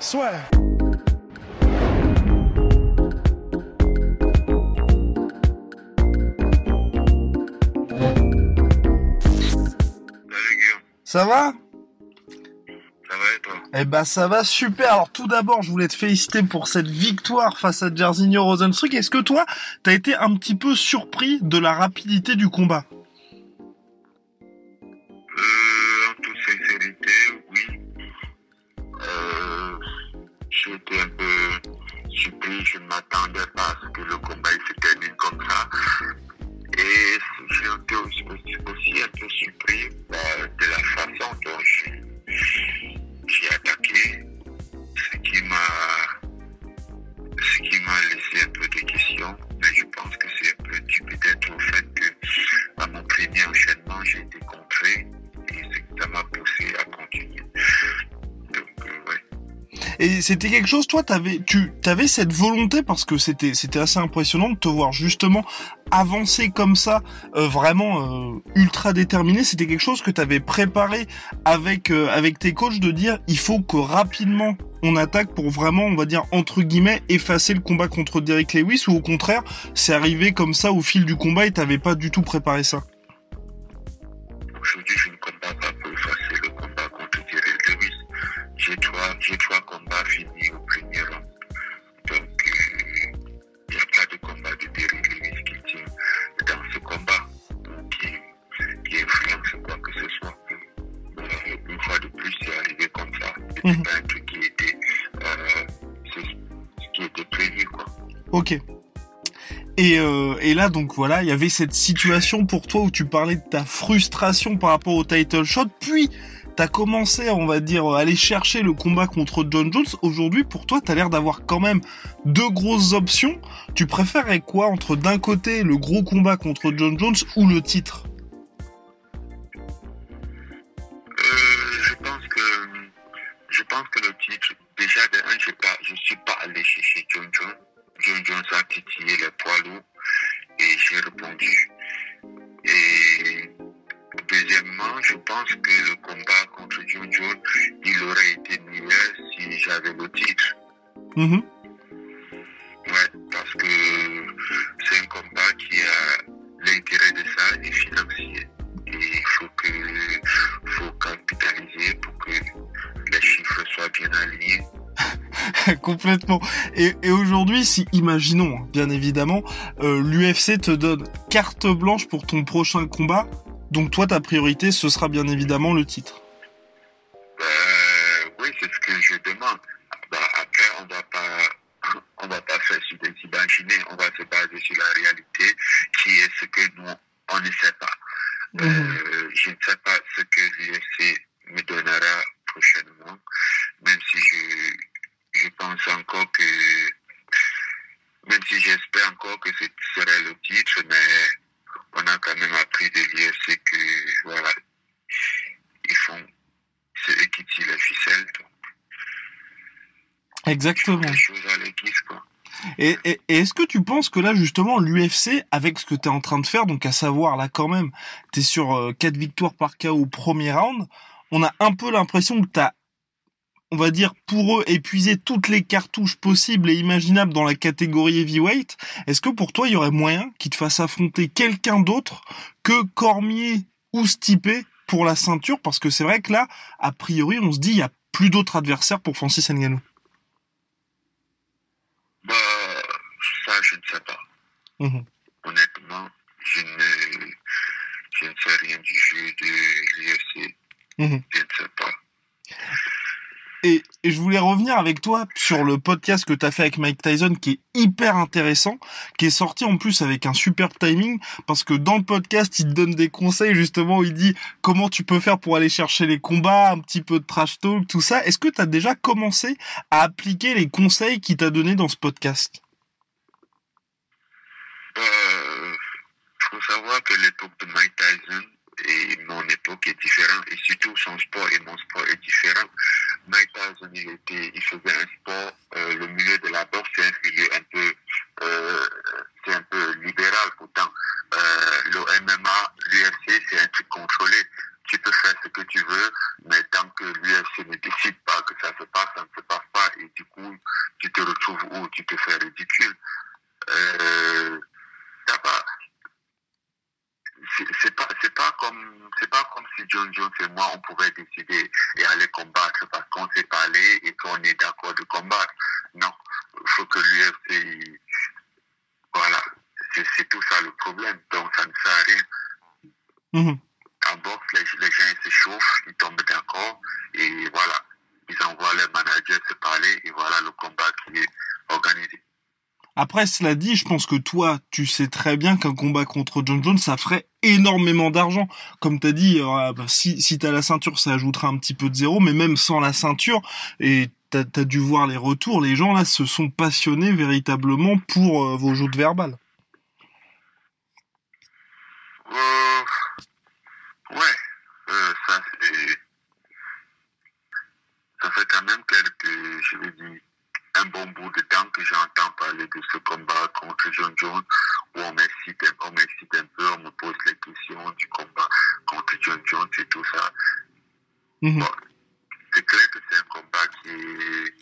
Soit. Ça va? Ça va et toi? Eh ben ça va super. Alors tout d'abord, je voulais te féliciter pour cette victoire face à Jairzinho Rosenstruck. Est-ce que toi, t'as été un petit peu surpris de la rapidité du combat? Je ne m'attendais pas à ce que le combat se termine comme ça. Et j'ai été aussi, un peu surpris bah, de la façon dont j'ai attaqué, ce qui m'a ce qui m'a laissé un peu de questions, mais je pense que c'est un peu dû peut-être au fait que à mon premier enchaînement, j'ai été contré Et c'était quelque chose, toi, t'avais, tu, t'avais cette volonté parce que c'était, c'était assez impressionnant de te voir justement avancer comme ça, euh, vraiment euh, ultra déterminé. C'était quelque chose que t'avais préparé avec euh, avec tes coachs de dire, il faut que rapidement on attaque pour vraiment, on va dire entre guillemets, effacer le combat contre Derek Lewis ou au contraire, c'est arrivé comme ça au fil du combat et t'avais pas du tout préparé ça. Euh, était prévu, quoi. Ok. Et, euh, et là, donc voilà, il y avait cette situation pour toi où tu parlais de ta frustration par rapport au title shot, puis t'as commencé, on va dire, à aller chercher le combat contre John Jones. Aujourd'hui, pour toi, t'as l'air d'avoir quand même deux grosses options. Tu préférerais quoi entre d'un côté le gros combat contre John Jones ou le titre? Allé chercher John Jones. John Jones a titillé les poids lourds et j'ai répondu. Et deuxièmement, je pense que le combat contre John Jones, il aurait été meilleur si j'avais le titre. Ouais, Complètement. Et, aujourd'hui, si, imaginons, hein, bien évidemment, euh, l'UFC te donne carte blanche pour ton prochain combat, donc toi, ta priorité, ce sera bien évidemment le titre. Euh, oui, c'est ce que je demande. Bah, après, on va pas, on va pas faire sur des imaginés, on va se baser sur la réalité, qui est ce que nous, on ne sait pas. Euh, je ne sais pas ce que l'UFC me donnera prochainement, même si je, je pense encore que, même si j'espère encore que ce serait le titre, mais on a quand même appris de l'UFC que, voilà, ils font, c'est eux qui tirent les ficelles, donc Exactement. les choses à l'église, quoi. Et, et- et est-ce que tu penses que là, justement, l'UFC, avec ce que tu es en train de faire, donc à savoir, là, quand même, tu es sur euh, 4 victoires par KO au premier round, on a un peu l'impression que tu as, on va dire, pour eux, épuisé toutes les cartouches possibles et imaginables dans la catégorie heavyweight. Est-ce que pour toi, il y aurait moyen qu'ils te fassent affronter quelqu'un d'autre que Cormier ou Stipe pour la ceinture? Parce que c'est vrai que là, a priori, on se dit, il y a plus d'autres adversaires pour Francis Ngannou. Bah, ça, je ne sais pas. Mhm. Honnêtement, je ne, je ne sais rien du jeu de l'UFC. Et, je voulais revenir avec toi sur le podcast que tu as fait avec Mike Tyson qui est hyper intéressant, qui est sorti en plus avec un super timing parce que dans le podcast, il te donne des conseils justement où il dit comment tu peux faire pour aller chercher les combats, un petit peu de trash talk, tout ça. Est-ce que tu as déjà commencé à appliquer les conseils qu'il t'a donné dans ce podcast? Euh, faut savoir que l'époque de Mike Tyson et mon époque est différente et surtout son sport et mon sport est différent. Mike Tyson, était, il faisait un sport, euh, le milieu de la boxe, c'est un milieu un peu, euh, c'est un peu libéral pourtant. Euh, le MMA, l'UFC, c'est un truc contrôlé. Tu peux faire ce que tu veux, mais tant que l'UFC ne décide pas que ça se passe, ça ne se passe pas et du coup, tu te retrouves où tu te fais ridicule. Euh, pas, c'est pas c'est pas comme si John Jones et moi on pouvait décider et aller combattre parce qu'on s'est parlé et qu'on est d'accord de combattre. Non, il faut que l'UFC voilà, c'est tout ça le problème. Donc ça ne sert à rien. Mhm. En boxe, les, les gens s'échauffent, ils tombent d'accord et voilà, ils envoient les managers se parler et voilà le combat qui est organisé. Après, cela dit, je pense que toi, tu sais très bien qu'un combat contre John Jones, ça ferait énormément d'argent. Comme tu as dit, euh, bah, si, si tu as la ceinture, ça ajoutera un petit peu de zéro, mais même sans la ceinture, et tu as, dû voir les retours, les gens là se sont passionnés véritablement pour euh, vos joutes verbales. Euh, ouais, ça fait... Ça fait quand même quelques, je vais dire, un bon bout de temps que j'entends parler de ce combat contre John Jones, où on m'excite un, un peu, on me pose les questions du combat contre John Jones et tout ça. Mhm. Bon, c'est clair que c'est un combat qui est,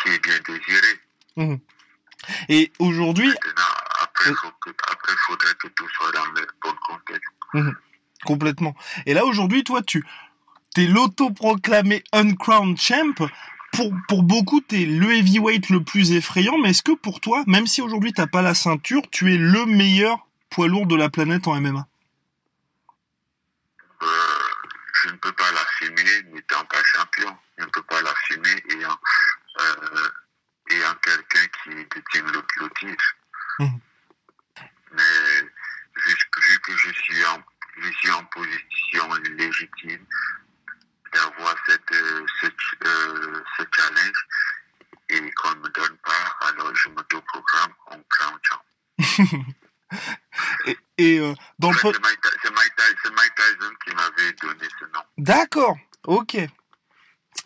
qui est bien désiré. Mhm. Et aujourd'hui... Après, il faudrait que tout soit dans le bon contexte. Mhm. Complètement. Et là, aujourd'hui, toi, tu es l'autoproclamé Uncrowned Champ pour, pour beaucoup, tu es le heavyweight le plus effrayant, mais est-ce que pour toi, même si aujourd'hui t'as pas la ceinture, tu es le meilleur poids lourd de la planète en MMA euh, Je ne peux pas l'assumer n'étant pas champion. Je ne peux pas l'assumer ayant, euh, ayant quelqu'un qui détient le, titre. Mmh. Mais vu, vu, que je suis, en, je suis en position légitime, d'avoir cette, euh, ce, euh, ce, challenge et qu'on ne me donne pas, alors je m'auto-programme en crown champ. Et, et euh, dans le... C'est Mike, Mike, Tyson qui m'avait donné ce nom. D'accord, ok.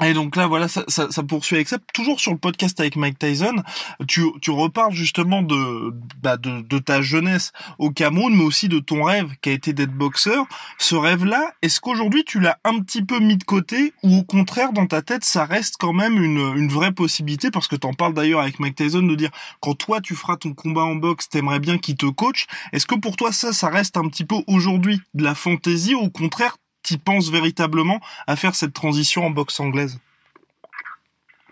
Et donc là, voilà, ça, ça, ça, poursuit avec ça. Toujours sur le podcast avec Mike Tyson, tu, tu reparles justement de, bah de, de, ta jeunesse au Cameroun, mais aussi de ton rêve qui a été d'être boxeur. Ce rêve-là, est-ce qu'aujourd'hui tu l'as un petit peu mis de côté ou au contraire, dans ta tête, ça reste quand même une, une vraie possibilité? Parce que t'en parles d'ailleurs avec Mike Tyson de dire, quand toi tu feras ton combat en boxe, t'aimerais bien qu'il te coach. Est-ce que pour toi ça, ça reste un petit peu aujourd'hui de la fantaisie ou au contraire, tu penses véritablement à faire cette transition en boxe anglaise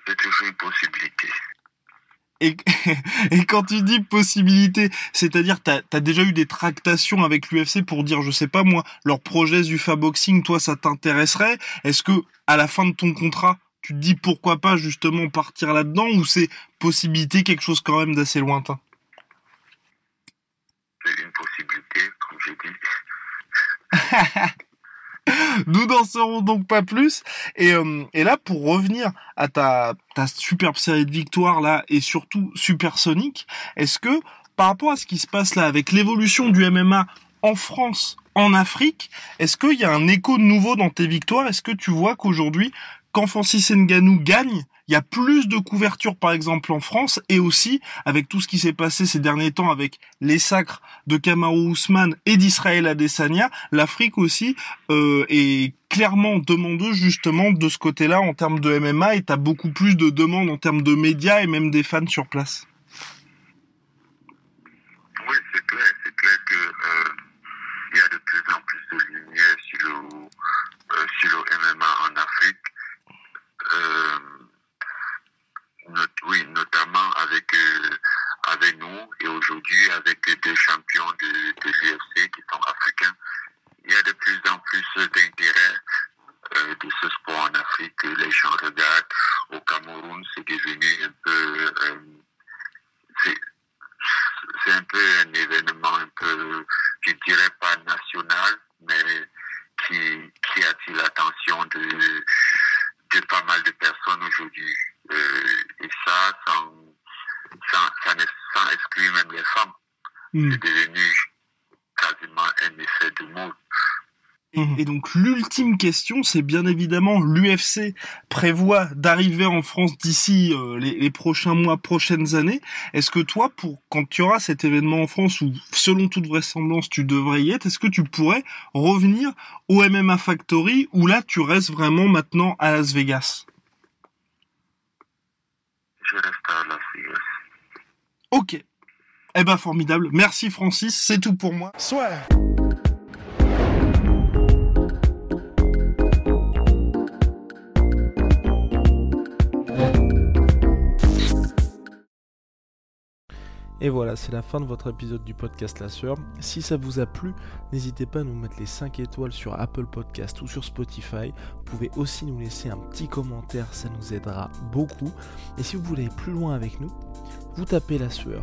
C'est toujours une possibilité. Et, et, quand tu dis possibilité, c'est-à-dire tu as, déjà eu des tractations avec l'UFC pour dire, je sais pas moi, leur projet du Boxing, toi ça t'intéresserait? Est-ce que à la fin de ton contrat, tu te dis pourquoi pas justement partir là-dedans ou c'est possibilité quelque chose quand même d'assez lointain? C'est une possibilité, comme j'ai dit. Nous n'en saurons donc pas plus. Et, euh, et là, pour revenir à ta, ta superbe série de victoires là, et surtout supersonique, est-ce que par rapport à ce qui se passe là, avec l'évolution du MMA en France, en Afrique, est-ce qu'il y a un écho nouveau dans tes victoires? Est-ce que tu vois qu'aujourd'hui, quand Francis Ngannou gagne, il y a plus de couverture par exemple en France et aussi avec tout ce qui s'est passé ces derniers temps avec les sacres de Kamaru Ousmane et d'Israël Adesanya, l'Afrique aussi euh, est clairement demandeuse justement de ce côté-là en termes de MMA et t'as beaucoup plus de demandes en termes de médias et même des fans sur place. Oui, c'est clair, c'est clair que euh, il y a de plus en plus de lumière sur le, euh, sur le MMA en Afrique. Euh, oui, notamment avec, euh, avec nous et aujourd'hui avec des champions de, de l'UFC qui sont africains. Il y a de plus en plus d'intérêt euh, de ce sport en Afrique. Les j'en regarde. Au Cameroun, c'est devenu un peu, euh, c'est un peu un événement un peu, je dirais pas national, mais qui, attire l'attention de pas mal de personnes aujourd'hui. Euh, et ça, sans, sans, sans, sans exclure même les femmes. Hmm. C'est devenu quasiment un effet de mode. Et, Mhm. et donc l'ultime question, c'est bien évidemment l'UFC prévoit d'arriver en France d'ici euh, les, les prochains mois, prochaines années. Est-ce que toi, pour quand tu auras cet événement en France où, selon toute vraisemblance, tu devrais y être, est-ce que tu pourrais revenir au MMA Factory où là tu restes vraiment maintenant à Las Vegas? Je reste à Las Vegas. Ok. Eh ben formidable. Merci Francis, c'est tout pour moi. Soit. Et voilà, c'est la fin de votre épisode du podcast La Sœur. Si ça vous a plu, n'hésitez pas à nous mettre les 5 étoiles sur Apple Podcast ou sur Spotify. Vous pouvez aussi nous laisser un petit commentaire, ça nous aidera beaucoup. Et si vous voulez aller plus loin avec nous, vous tapez La Sueur